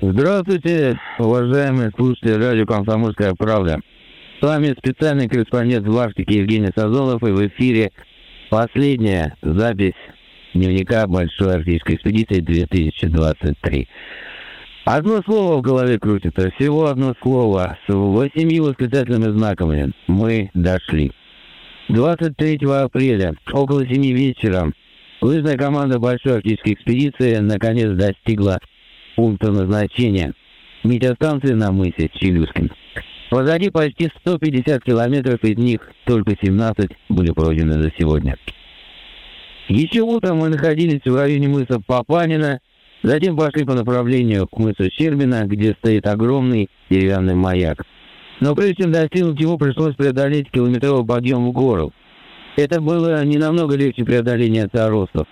Здравствуйте, уважаемые слушатели радио «Комсомольская правда». С вами специальный корреспондент в Арктике Евгений Сазонов, и в эфире последняя запись дневника Большой арктической экспедиции 2023. Одно слово в голове крутится, всего одно слово, с восемью восклицательными знаками. Мы дошли. 23 апреля, около 7 вечера, лыжная команда Большой арктической экспедиции наконец достигла пункта назначения. Метеостанции на мысе Челюскин. Позади почти 150 километров, из них только 17 были пройдены за сегодня. Еще утром мы находились в районе мыса Папанина, затем пошли по направлению к мысу Щербина, где стоит огромный деревянный маяк. Но прежде чем достигнуть его, пришлось преодолеть километровый подъем в гору. Это было не намного легче преодоления Таросов.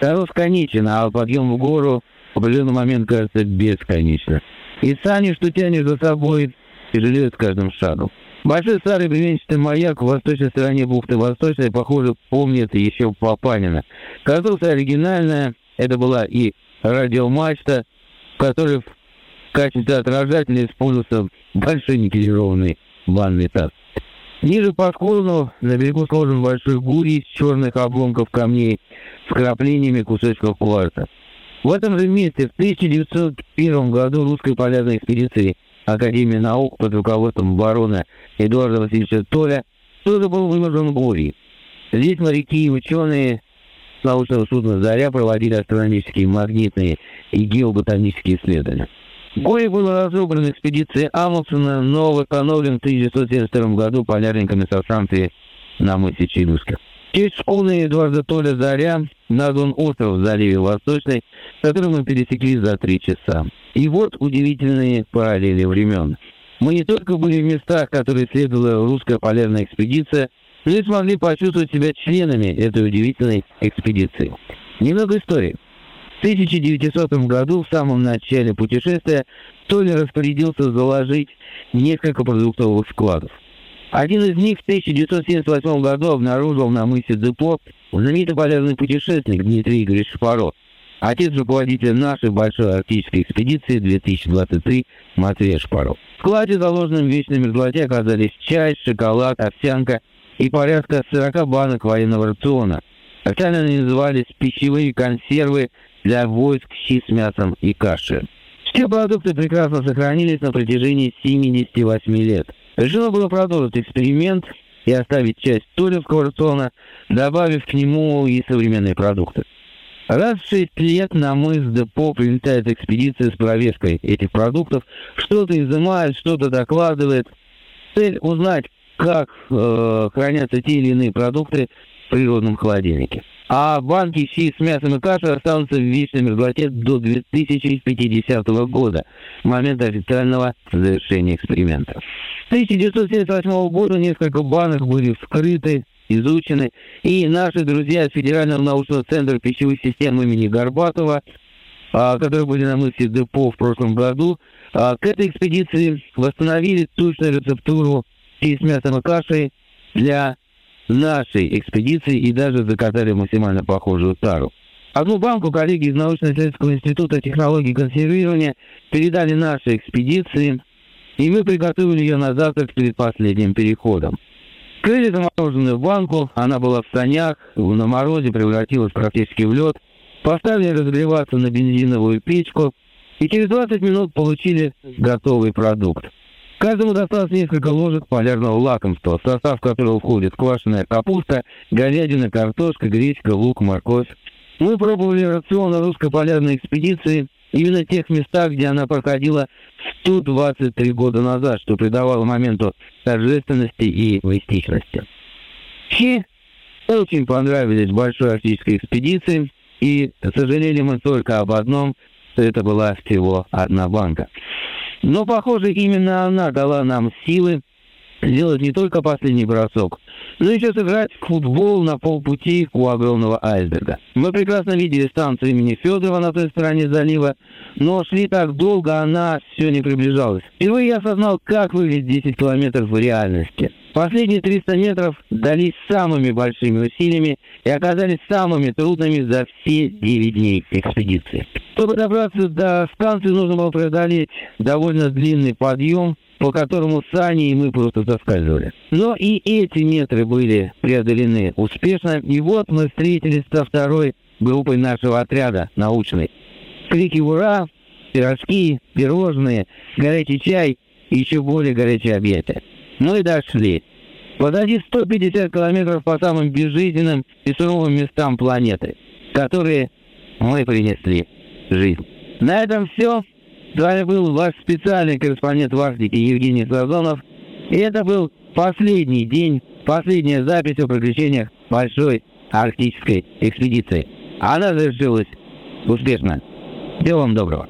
Тарос конечен, а подъем в гору в определенный момент кажется бесконечно. И сани, что тянешь за собой, тяжелеют с каждым шагом. Большой старый бревенчатый маяк в восточной стороне бухты Восточной, похоже, помнит еще Папанина. Конструкция оригинальная, это была и радиомачта, в которой в качестве отражателя использовался большой никелированный ванный таз. Ниже по склону на берегу сложен большой гурий из черных обломков камней с краплениями кусочков кварца. В этом же месте в 1901 году русской полярной экспедиции Академии наук под руководством барона Эдуарда Васильевича Толя тоже был вымержен бурей. Здесь моряки и ученые научного судна «Заря» проводили астрономические, магнитные и геоботанические исследования. Бой был разобран экспедицией Амундсена, но восстановлен в 1972 году полярниками со Франции на мысе Челюска. Честь школы Эдуарда Толя «Заря» назван остров в заливе Восточный, который мы пересекли за три часа. И вот удивительные параллели времен. Мы не только были в местах, которые исследовала русская полярная экспедиция, но и смогли почувствовать себя членами этой удивительной экспедиции. Немного истории. В 1900 году, в самом начале путешествия, Толя распорядился заложить несколько продуктовых складов. Один из них в 1978 году обнаружил на мысе Депо знаменитый полярный путешественник Дмитрий Игоревич Шапаров, отец руководителя нашей большой арктической экспедиции 2023 Матвей Шпаров. В складе, заложенном в вечной мерзлоте, оказались чай, шоколад, овсянка и порядка 40 банок военного рациона. Официально они назывались пищевые консервы для войск, щи с мясом и каши. Все продукты прекрасно сохранились на протяжении 78 лет. Решено было продолжить эксперимент и оставить часть турецкого рациона, добавив к нему и современные продукты. Раз в шесть лет на мыс Депо прилетает экспедиция с проверкой этих продуктов, что-то изымает, что-то докладывает. Цель узнать, как э, хранятся те или иные продукты в природном холодильнике. А банки с мясом и кашей останутся в вечной мерзлоте до 2050 года, момента официального завершения эксперимента. С 1978 года несколько банок были вскрыты, изучены, и наши друзья из Федерального научного центра пищевой системы имени Горбатова, а, которые были на мысе Депо в прошлом году, а, к этой экспедиции восстановили точную рецептуру с мясом и кашей для нашей экспедиции и даже заказали максимально похожую тару. Одну банку коллеги из научно-исследовательского института технологий консервирования передали нашей экспедиции, и мы приготовили ее на завтрак перед последним переходом. Открыли замороженную банку, она была в санях, на морозе превратилась практически в лед, поставили разогреваться на бензиновую печку и через 20 минут получили готовый продукт. Каждому досталось несколько ложек полярного лакомства, в состав которого входит квашеная капуста, говядина, картошка, гречка, лук, морковь. Мы пробовали рацион русской полярной экспедиции именно в тех местах, где она проходила 123 года назад, что придавало моменту торжественности и мистичности. Щи очень понравились большой арктической экспедиции, и сожалели мы только об одном, что это была всего одна банка. Но, похоже, именно она дала нам силы сделать не только последний бросок, но еще сыграть футбол на полпути у огромного айсберга. Мы прекрасно видели станцию имени Федорова на той стороне залива, но шли так долго, она все не приближалась. Впервые я осознал, как выглядит 10 километров в реальности. Последние 300 метров дались самыми большими усилиями и оказались самыми трудными за все 9 дней экспедиции. Чтобы добраться до станции, нужно было преодолеть довольно длинный подъем, по которому сани и мы просто соскальзывали. Но и эти метры были преодолены успешно, и вот мы встретились со второй группой нашего отряда научной. Крики «Ура!», пирожки, пирожные, горячий чай и еще более горячие объятия. Мы дошли. Позади 150 километров по самым безжизненным и суровым местам планеты, которые мы принесли жизнь. На этом все. С вами был ваш специальный корреспондент в Арктике Евгений Сазонов. И это был последний день, последняя запись о приключениях большой арктической экспедиции. Она завершилась успешно. Всего вам доброго.